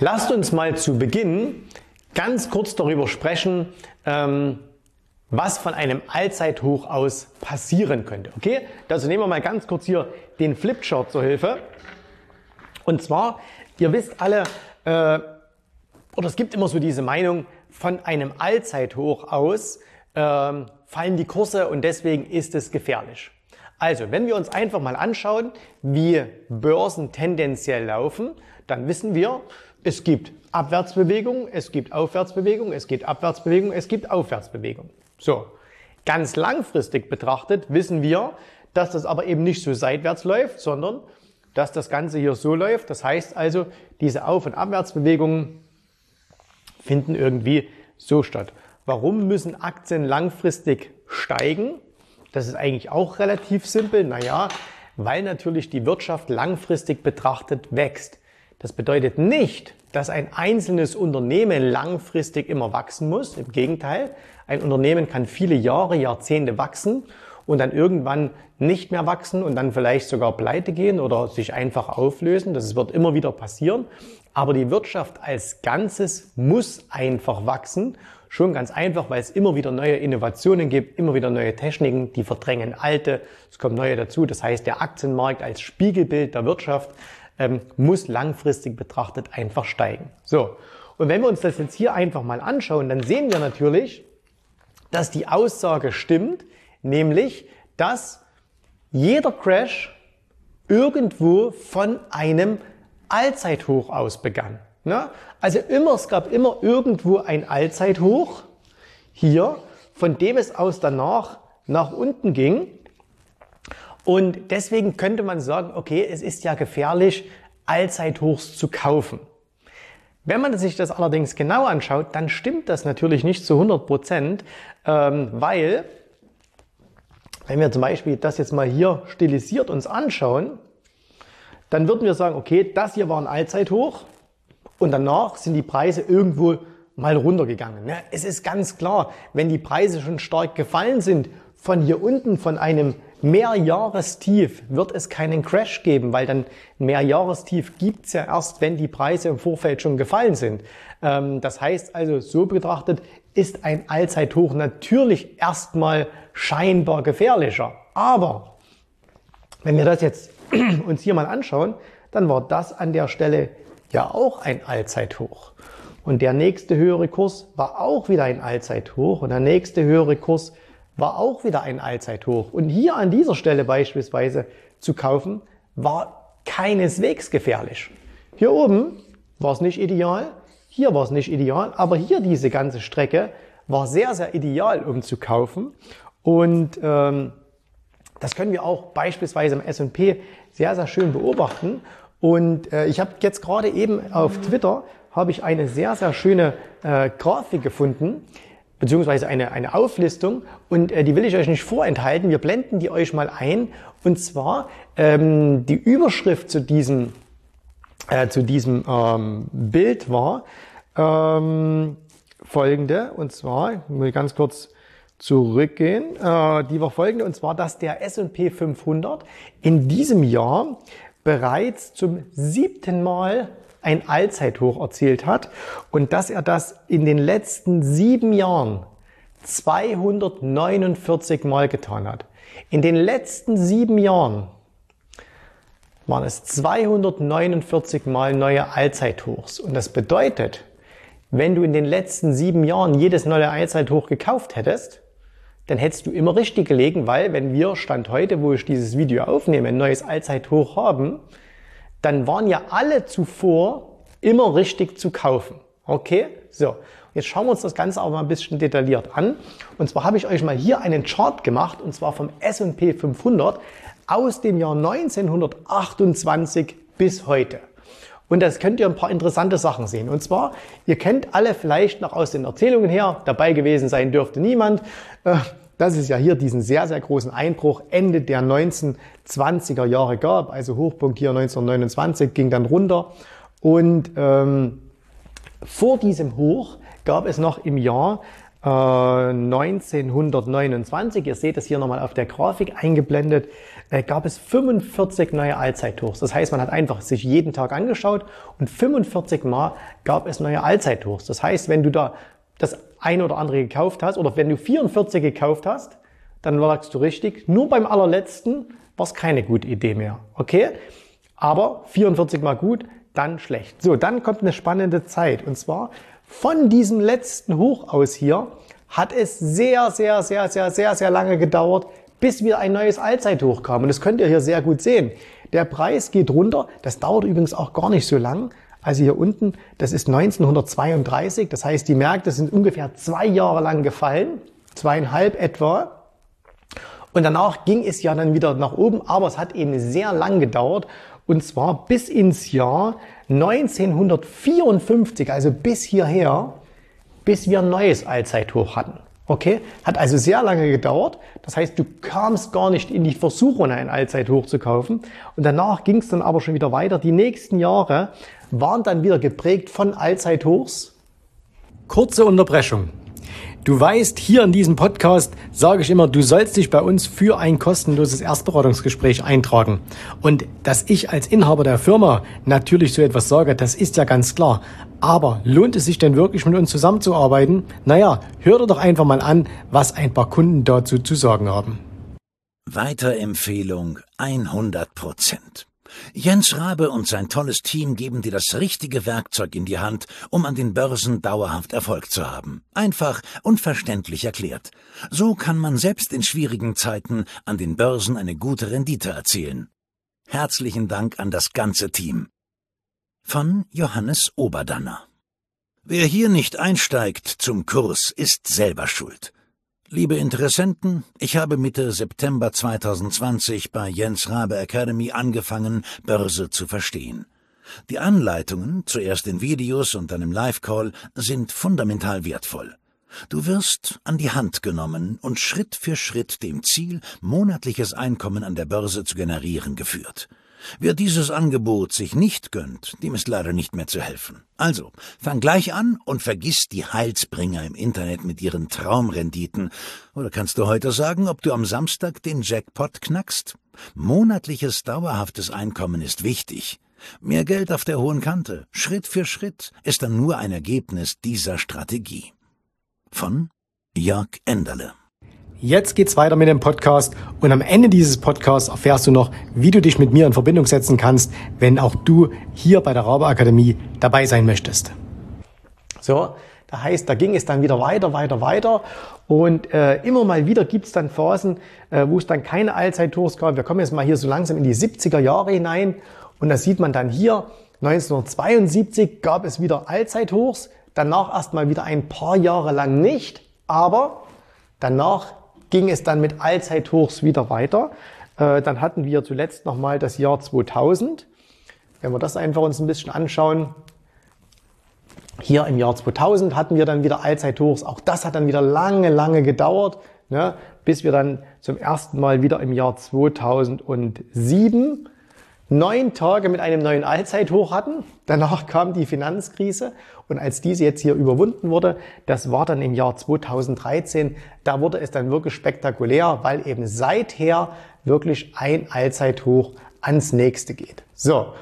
Lasst uns mal zu Beginn ganz kurz darüber sprechen, ähm, was von einem Allzeithoch aus passieren könnte. Okay, also nehmen wir mal ganz kurz hier den Flipchart zur Hilfe. Und zwar, ihr wisst alle, äh, oder es gibt immer so diese Meinung, von einem Allzeithoch aus äh, fallen die Kurse und deswegen ist es gefährlich. Also, wenn wir uns einfach mal anschauen, wie Börsen tendenziell laufen, dann wissen wir, es gibt Abwärtsbewegung, es gibt Aufwärtsbewegung, es gibt Abwärtsbewegung, es gibt Aufwärtsbewegung. So. Ganz langfristig betrachtet wissen wir, dass das aber eben nicht so seitwärts läuft, sondern dass das Ganze hier so läuft. Das heißt also, diese Auf- und Abwärtsbewegungen finden irgendwie so statt. Warum müssen Aktien langfristig steigen? Das ist eigentlich auch relativ simpel. Naja, weil natürlich die Wirtschaft langfristig betrachtet wächst. Das bedeutet nicht, dass ein einzelnes Unternehmen langfristig immer wachsen muss. Im Gegenteil, ein Unternehmen kann viele Jahre, Jahrzehnte wachsen und dann irgendwann nicht mehr wachsen und dann vielleicht sogar pleite gehen oder sich einfach auflösen. Das wird immer wieder passieren. Aber die Wirtschaft als Ganzes muss einfach wachsen. Schon ganz einfach, weil es immer wieder neue Innovationen gibt, immer wieder neue Techniken, die verdrängen alte. Es kommen neue dazu. Das heißt, der Aktienmarkt als Spiegelbild der Wirtschaft ähm, muss langfristig betrachtet einfach steigen. So. Und wenn wir uns das jetzt hier einfach mal anschauen, dann sehen wir natürlich, dass die Aussage stimmt, nämlich, dass jeder Crash irgendwo von einem Allzeithoch aus begann. Ne? Also immer, es gab immer irgendwo ein Allzeithoch hier, von dem es aus danach nach unten ging. Und deswegen könnte man sagen, okay, es ist ja gefährlich, Allzeithochs zu kaufen. Wenn man sich das allerdings genau anschaut, dann stimmt das natürlich nicht zu 100 Prozent, ähm, weil, wenn wir zum Beispiel das jetzt mal hier stilisiert uns anschauen, dann würden wir sagen, okay, das hier war ein Allzeithoch und danach sind die Preise irgendwo mal runtergegangen. Ne? Es ist ganz klar, wenn die Preise schon stark gefallen sind, von hier unten, von einem Mehrjahrestief wird es keinen Crash geben, weil dann ein Mehrjahrestief gibt's ja erst, wenn die Preise im Vorfeld schon gefallen sind. Ähm, das heißt also, so betrachtet ist ein Allzeithoch natürlich erstmal scheinbar gefährlicher. Aber wenn wir das jetzt uns hier mal anschauen, dann war das an der Stelle ja auch ein Allzeithoch. Und der nächste höhere Kurs war auch wieder ein Allzeithoch und der nächste höhere Kurs war auch wieder ein Allzeithoch. Und hier an dieser Stelle beispielsweise zu kaufen, war keineswegs gefährlich. Hier oben war es nicht ideal, hier war es nicht ideal, aber hier diese ganze Strecke war sehr, sehr ideal, um zu kaufen. Und ähm, das können wir auch beispielsweise im S&P sehr, sehr schön beobachten. Und äh, ich habe jetzt gerade eben auf Twitter habe ich eine sehr, sehr schöne äh, Grafik gefunden, beziehungsweise eine, eine Auflistung und äh, die will ich euch nicht vorenthalten. Wir blenden die euch mal ein. Und zwar ähm, die Überschrift zu diesem, äh, zu diesem ähm, Bild war ähm, folgende. Und zwar, ich muss ganz kurz zurückgehen. Äh, die war folgende. Und zwar, dass der S&P 500 in diesem Jahr bereits zum siebten Mal ein Allzeithoch erzielt hat und dass er das in den letzten sieben Jahren 249 Mal getan hat. In den letzten sieben Jahren waren es 249 mal neue Allzeithochs. Und das bedeutet, wenn du in den letzten sieben Jahren jedes neue Allzeithoch gekauft hättest, dann hättest du immer richtig gelegen, weil wenn wir Stand heute, wo ich dieses Video aufnehme, ein neues Allzeithoch haben, dann waren ja alle zuvor immer richtig zu kaufen. Okay? So. Jetzt schauen wir uns das Ganze auch mal ein bisschen detailliert an. Und zwar habe ich euch mal hier einen Chart gemacht, und zwar vom S&P 500 aus dem Jahr 1928 bis heute. Und das könnt ihr ein paar interessante Sachen sehen. Und zwar, ihr kennt alle vielleicht noch aus den Erzählungen her, dabei gewesen sein dürfte niemand, äh, dass es ja hier diesen sehr, sehr großen Einbruch Ende der 1920er Jahre gab. Also Hochpunkt hier 1929 ging dann runter. Und ähm, vor diesem Hoch gab es noch im Jahr 1929, äh, ihr seht es hier nochmal auf der Grafik eingeblendet, äh, gab es 45 neue Allzeithochs. Das heißt, man hat einfach sich jeden Tag angeschaut und 45 Mal gab es neue Allzeithochs. Das heißt, wenn du da das ein oder andere gekauft hast oder wenn du 44 gekauft hast, dann lagst du richtig. Nur beim allerletzten war es keine gute Idee mehr. Okay? Aber 44 mal gut, dann schlecht. So, dann kommt eine spannende Zeit und zwar von diesem letzten Hoch aus hier hat es sehr, sehr, sehr, sehr, sehr, sehr lange gedauert, bis wieder ein neues Allzeithoch kam. Und das könnt ihr hier sehr gut sehen. Der Preis geht runter. Das dauert übrigens auch gar nicht so lang. Also hier unten, das ist 1932. Das heißt, die Märkte sind ungefähr zwei Jahre lang gefallen. Zweieinhalb etwa. Und danach ging es ja dann wieder nach oben, aber es hat eben sehr lang gedauert. Und zwar bis ins Jahr 1954, also bis hierher, bis wir ein neues Allzeithoch hatten. Okay? Hat also sehr lange gedauert. Das heißt, du kamst gar nicht in die Versuchung, ein Allzeithoch zu kaufen. Und danach ging es dann aber schon wieder weiter. Die nächsten Jahre waren dann wieder geprägt von Allzeithochs. Kurze Unterbrechung. Du weißt, hier in diesem Podcast sage ich immer, du sollst dich bei uns für ein kostenloses Erstberatungsgespräch eintragen. Und dass ich als Inhaber der Firma natürlich so etwas sage, das ist ja ganz klar. Aber lohnt es sich denn wirklich mit uns zusammenzuarbeiten? Naja, hör dir doch einfach mal an, was ein paar Kunden dazu zu sagen haben. Weiterempfehlung 100 Prozent. Jens Rabe und sein tolles Team geben dir das richtige Werkzeug in die Hand, um an den Börsen dauerhaft Erfolg zu haben. Einfach und verständlich erklärt. So kann man selbst in schwierigen Zeiten an den Börsen eine gute Rendite erzielen. Herzlichen Dank an das ganze Team. Von Johannes Oberdanner. Wer hier nicht einsteigt zum Kurs, ist selber schuld. Liebe Interessenten, ich habe Mitte September 2020 bei Jens Rabe Academy angefangen, Börse zu verstehen. Die Anleitungen, zuerst in Videos und dann im Live-Call, sind fundamental wertvoll. Du wirst an die Hand genommen und Schritt für Schritt dem Ziel, monatliches Einkommen an der Börse zu generieren, geführt. Wer dieses Angebot sich nicht gönnt, dem ist leider nicht mehr zu helfen. Also, fang gleich an und vergiss die Heilsbringer im Internet mit ihren Traumrenditen. Oder kannst du heute sagen, ob du am Samstag den Jackpot knackst? Monatliches dauerhaftes Einkommen ist wichtig. Mehr Geld auf der hohen Kante, Schritt für Schritt, ist dann nur ein Ergebnis dieser Strategie. Von Jörg Enderle Jetzt geht's weiter mit dem Podcast und am Ende dieses Podcasts erfährst du noch, wie du dich mit mir in Verbindung setzen kannst, wenn auch du hier bei der Rabe Akademie dabei sein möchtest. So, da heißt, da ging es dann wieder weiter, weiter, weiter und äh, immer mal wieder gibt's dann Phasen, äh, wo es dann keine Allzeittours gab. Wir kommen jetzt mal hier so langsam in die 70er Jahre hinein und da sieht man dann hier, 1972 gab es wieder Allzeithochs, danach erstmal wieder ein paar Jahre lang nicht, aber danach ging es dann mit Allzeithochs wieder weiter. Äh, dann hatten wir zuletzt nochmal das Jahr 2000. Wenn wir das einfach uns ein bisschen anschauen, hier im Jahr 2000 hatten wir dann wieder Allzeithochs. Auch das hat dann wieder lange, lange gedauert, ne, bis wir dann zum ersten Mal wieder im Jahr 2007 neun Tage mit einem neuen Allzeithoch hatten. Danach kam die Finanzkrise und als diese jetzt hier überwunden wurde, das war dann im Jahr 2013, da wurde es dann wirklich spektakulär, weil eben seither wirklich ein Allzeithoch ans nächste geht. So.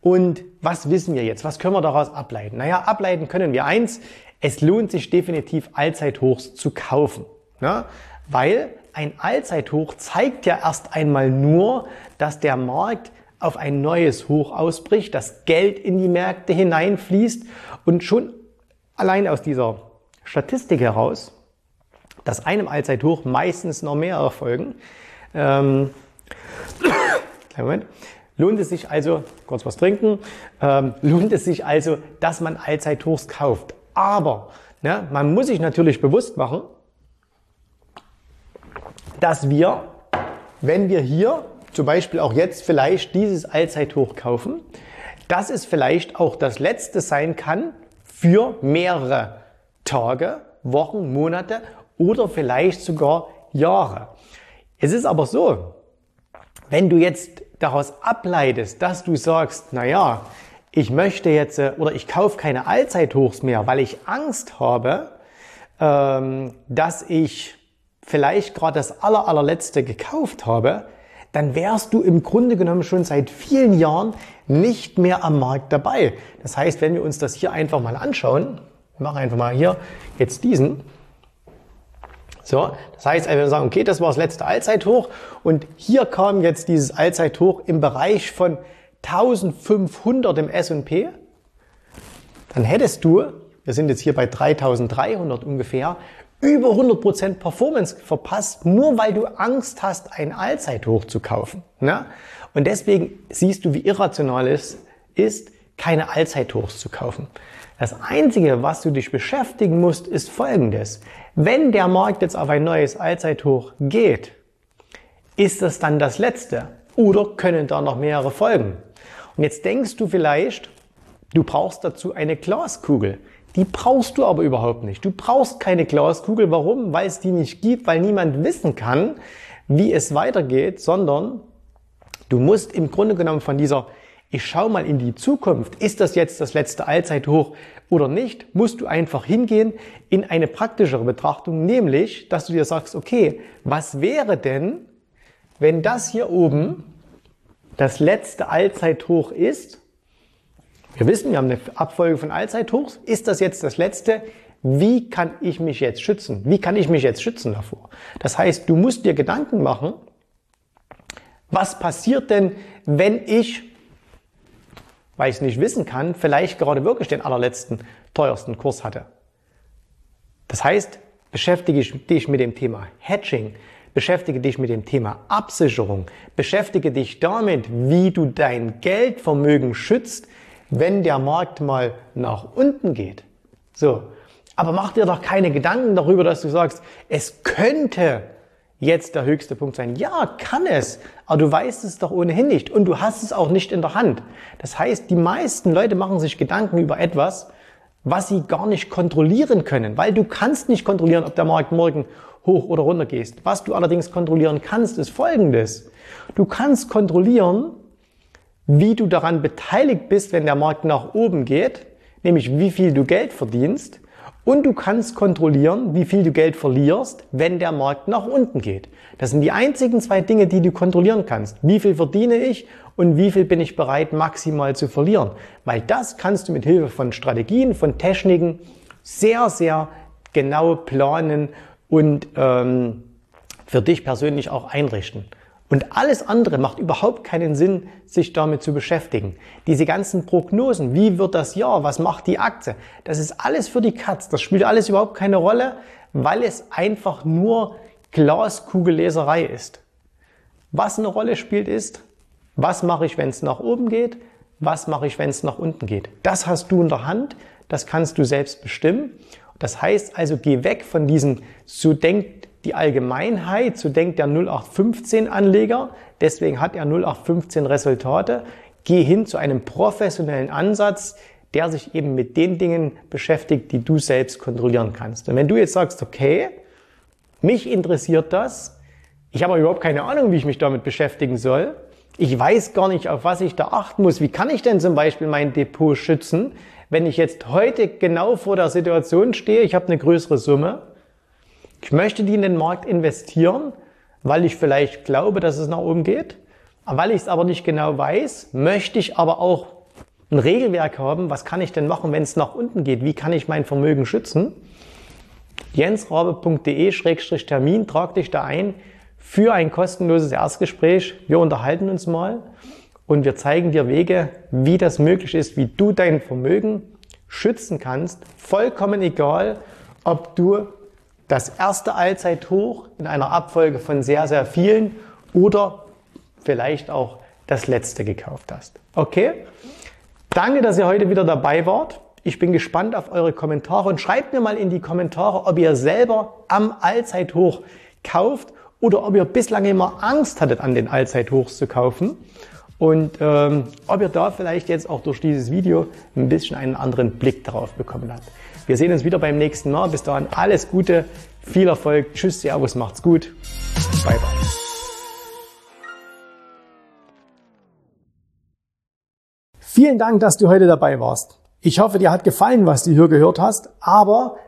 Und was wissen wir jetzt? Was können wir daraus ableiten? Naja, ableiten können wir eins. Es lohnt sich definitiv Allzeithochs zu kaufen. Ne? Weil ein Allzeithoch zeigt ja erst einmal nur, dass der Markt auf ein neues Hoch ausbricht, das Geld in die Märkte hineinfließt und schon allein aus dieser Statistik heraus, dass einem Allzeithoch meistens noch mehr erfolgen, ähm, Moment, lohnt es sich also, kurz was trinken, ähm, lohnt es sich also, dass man Allzeithochs kauft. Aber ne, man muss sich natürlich bewusst machen, dass wir, wenn wir hier zum Beispiel auch jetzt vielleicht dieses Allzeithoch kaufen, dass es vielleicht auch das letzte sein kann für mehrere Tage, Wochen, Monate oder vielleicht sogar Jahre. Es ist aber so, wenn du jetzt daraus ableitest, dass du sagst, na ja, ich möchte jetzt äh, oder ich kaufe keine Allzeithochs mehr, weil ich Angst habe, ähm, dass ich vielleicht gerade das aller, allerletzte gekauft habe, dann wärst du im Grunde genommen schon seit vielen Jahren nicht mehr am Markt dabei. Das heißt, wenn wir uns das hier einfach mal anschauen, wir machen einfach mal hier jetzt diesen. So, das heißt, wenn wir sagen, okay, das war das letzte Allzeithoch und hier kam jetzt dieses Allzeithoch im Bereich von 1500 im S&P, dann hättest du, wir sind jetzt hier bei 3300 ungefähr, über 100% Performance verpasst, nur weil du Angst hast, ein Allzeithoch zu kaufen. Ne? Und deswegen siehst du, wie irrational es ist, keine Allzeithochs zu kaufen. Das Einzige, was du dich beschäftigen musst, ist Folgendes. Wenn der Markt jetzt auf ein neues Allzeithoch geht, ist das dann das letzte oder können da noch mehrere folgen? Und jetzt denkst du vielleicht, du brauchst dazu eine Glaskugel. Die brauchst du aber überhaupt nicht. Du brauchst keine Glaskugel. Warum? Weil es die nicht gibt, weil niemand wissen kann, wie es weitergeht, sondern du musst im Grunde genommen von dieser ich schau mal in die Zukunft, ist das jetzt das letzte Allzeithoch oder nicht, musst du einfach hingehen in eine praktischere Betrachtung, nämlich, dass du dir sagst, okay, was wäre denn, wenn das hier oben das letzte Allzeithoch ist wir wissen, wir haben eine Abfolge von Allzeithochs. Ist das jetzt das letzte? Wie kann ich mich jetzt schützen? Wie kann ich mich jetzt schützen davor? Das heißt, du musst dir Gedanken machen, was passiert denn, wenn ich, weil ich es nicht wissen kann, vielleicht gerade wirklich den allerletzten, teuersten Kurs hatte. Das heißt, beschäftige dich mit dem Thema Hedging, beschäftige dich mit dem Thema Absicherung, beschäftige dich damit, wie du dein Geldvermögen schützt, wenn der Markt mal nach unten geht. So. Aber mach dir doch keine Gedanken darüber, dass du sagst, es könnte jetzt der höchste Punkt sein. Ja, kann es, aber du weißt es doch ohnehin nicht und du hast es auch nicht in der Hand. Das heißt, die meisten Leute machen sich Gedanken über etwas, was sie gar nicht kontrollieren können, weil du kannst nicht kontrollieren, ob der Markt morgen hoch oder runter geht. Was du allerdings kontrollieren kannst, ist Folgendes. Du kannst kontrollieren, wie du daran beteiligt bist, wenn der Markt nach oben geht, nämlich wie viel du Geld verdienst. Und du kannst kontrollieren, wie viel du Geld verlierst, wenn der Markt nach unten geht. Das sind die einzigen zwei Dinge, die du kontrollieren kannst. Wie viel verdiene ich und wie viel bin ich bereit maximal zu verlieren? Weil das kannst du mit Hilfe von Strategien, von Techniken sehr, sehr genau planen und ähm, für dich persönlich auch einrichten. Und alles andere macht überhaupt keinen Sinn, sich damit zu beschäftigen. Diese ganzen Prognosen, wie wird das Jahr, was macht die Aktie, das ist alles für die Katz. Das spielt alles überhaupt keine Rolle, weil es einfach nur Glaskugelleserei ist. Was eine Rolle spielt ist, was mache ich, wenn es nach oben geht, was mache ich, wenn es nach unten geht. Das hast du in der Hand, das kannst du selbst bestimmen. Das heißt also, geh weg von diesen, so denkt die Allgemeinheit, so denkt der 0815-Anleger, deswegen hat er 0815 Resultate. Geh hin zu einem professionellen Ansatz, der sich eben mit den Dingen beschäftigt, die du selbst kontrollieren kannst. Und wenn du jetzt sagst, okay, mich interessiert das, ich habe überhaupt keine Ahnung, wie ich mich damit beschäftigen soll, ich weiß gar nicht, auf was ich da achten muss, wie kann ich denn zum Beispiel mein Depot schützen, wenn ich jetzt heute genau vor der Situation stehe, ich habe eine größere Summe, ich möchte die in den Markt investieren, weil ich vielleicht glaube, dass es nach oben geht. Weil ich es aber nicht genau weiß, möchte ich aber auch ein Regelwerk haben. Was kann ich denn machen, wenn es nach unten geht? Wie kann ich mein Vermögen schützen? jensrabe.de-termin, trag dich da ein für ein kostenloses Erstgespräch. Wir unterhalten uns mal und wir zeigen dir Wege, wie das möglich ist, wie du dein Vermögen schützen kannst, vollkommen egal, ob du das erste Allzeithoch in einer Abfolge von sehr, sehr vielen oder vielleicht auch das letzte gekauft hast. Okay? Danke, dass ihr heute wieder dabei wart. Ich bin gespannt auf eure Kommentare und schreibt mir mal in die Kommentare, ob ihr selber am Allzeithoch kauft oder ob ihr bislang immer Angst hattet, an den Allzeithochs zu kaufen. Und ähm, ob ihr da vielleicht jetzt auch durch dieses Video ein bisschen einen anderen Blick darauf bekommen habt. Wir sehen uns wieder beim nächsten Mal. Bis dahin alles Gute, viel Erfolg. Tschüss, Servus, macht's gut. Bye, bye. Vielen Dank, dass du heute dabei warst. Ich hoffe, dir hat gefallen, was du hier gehört hast, aber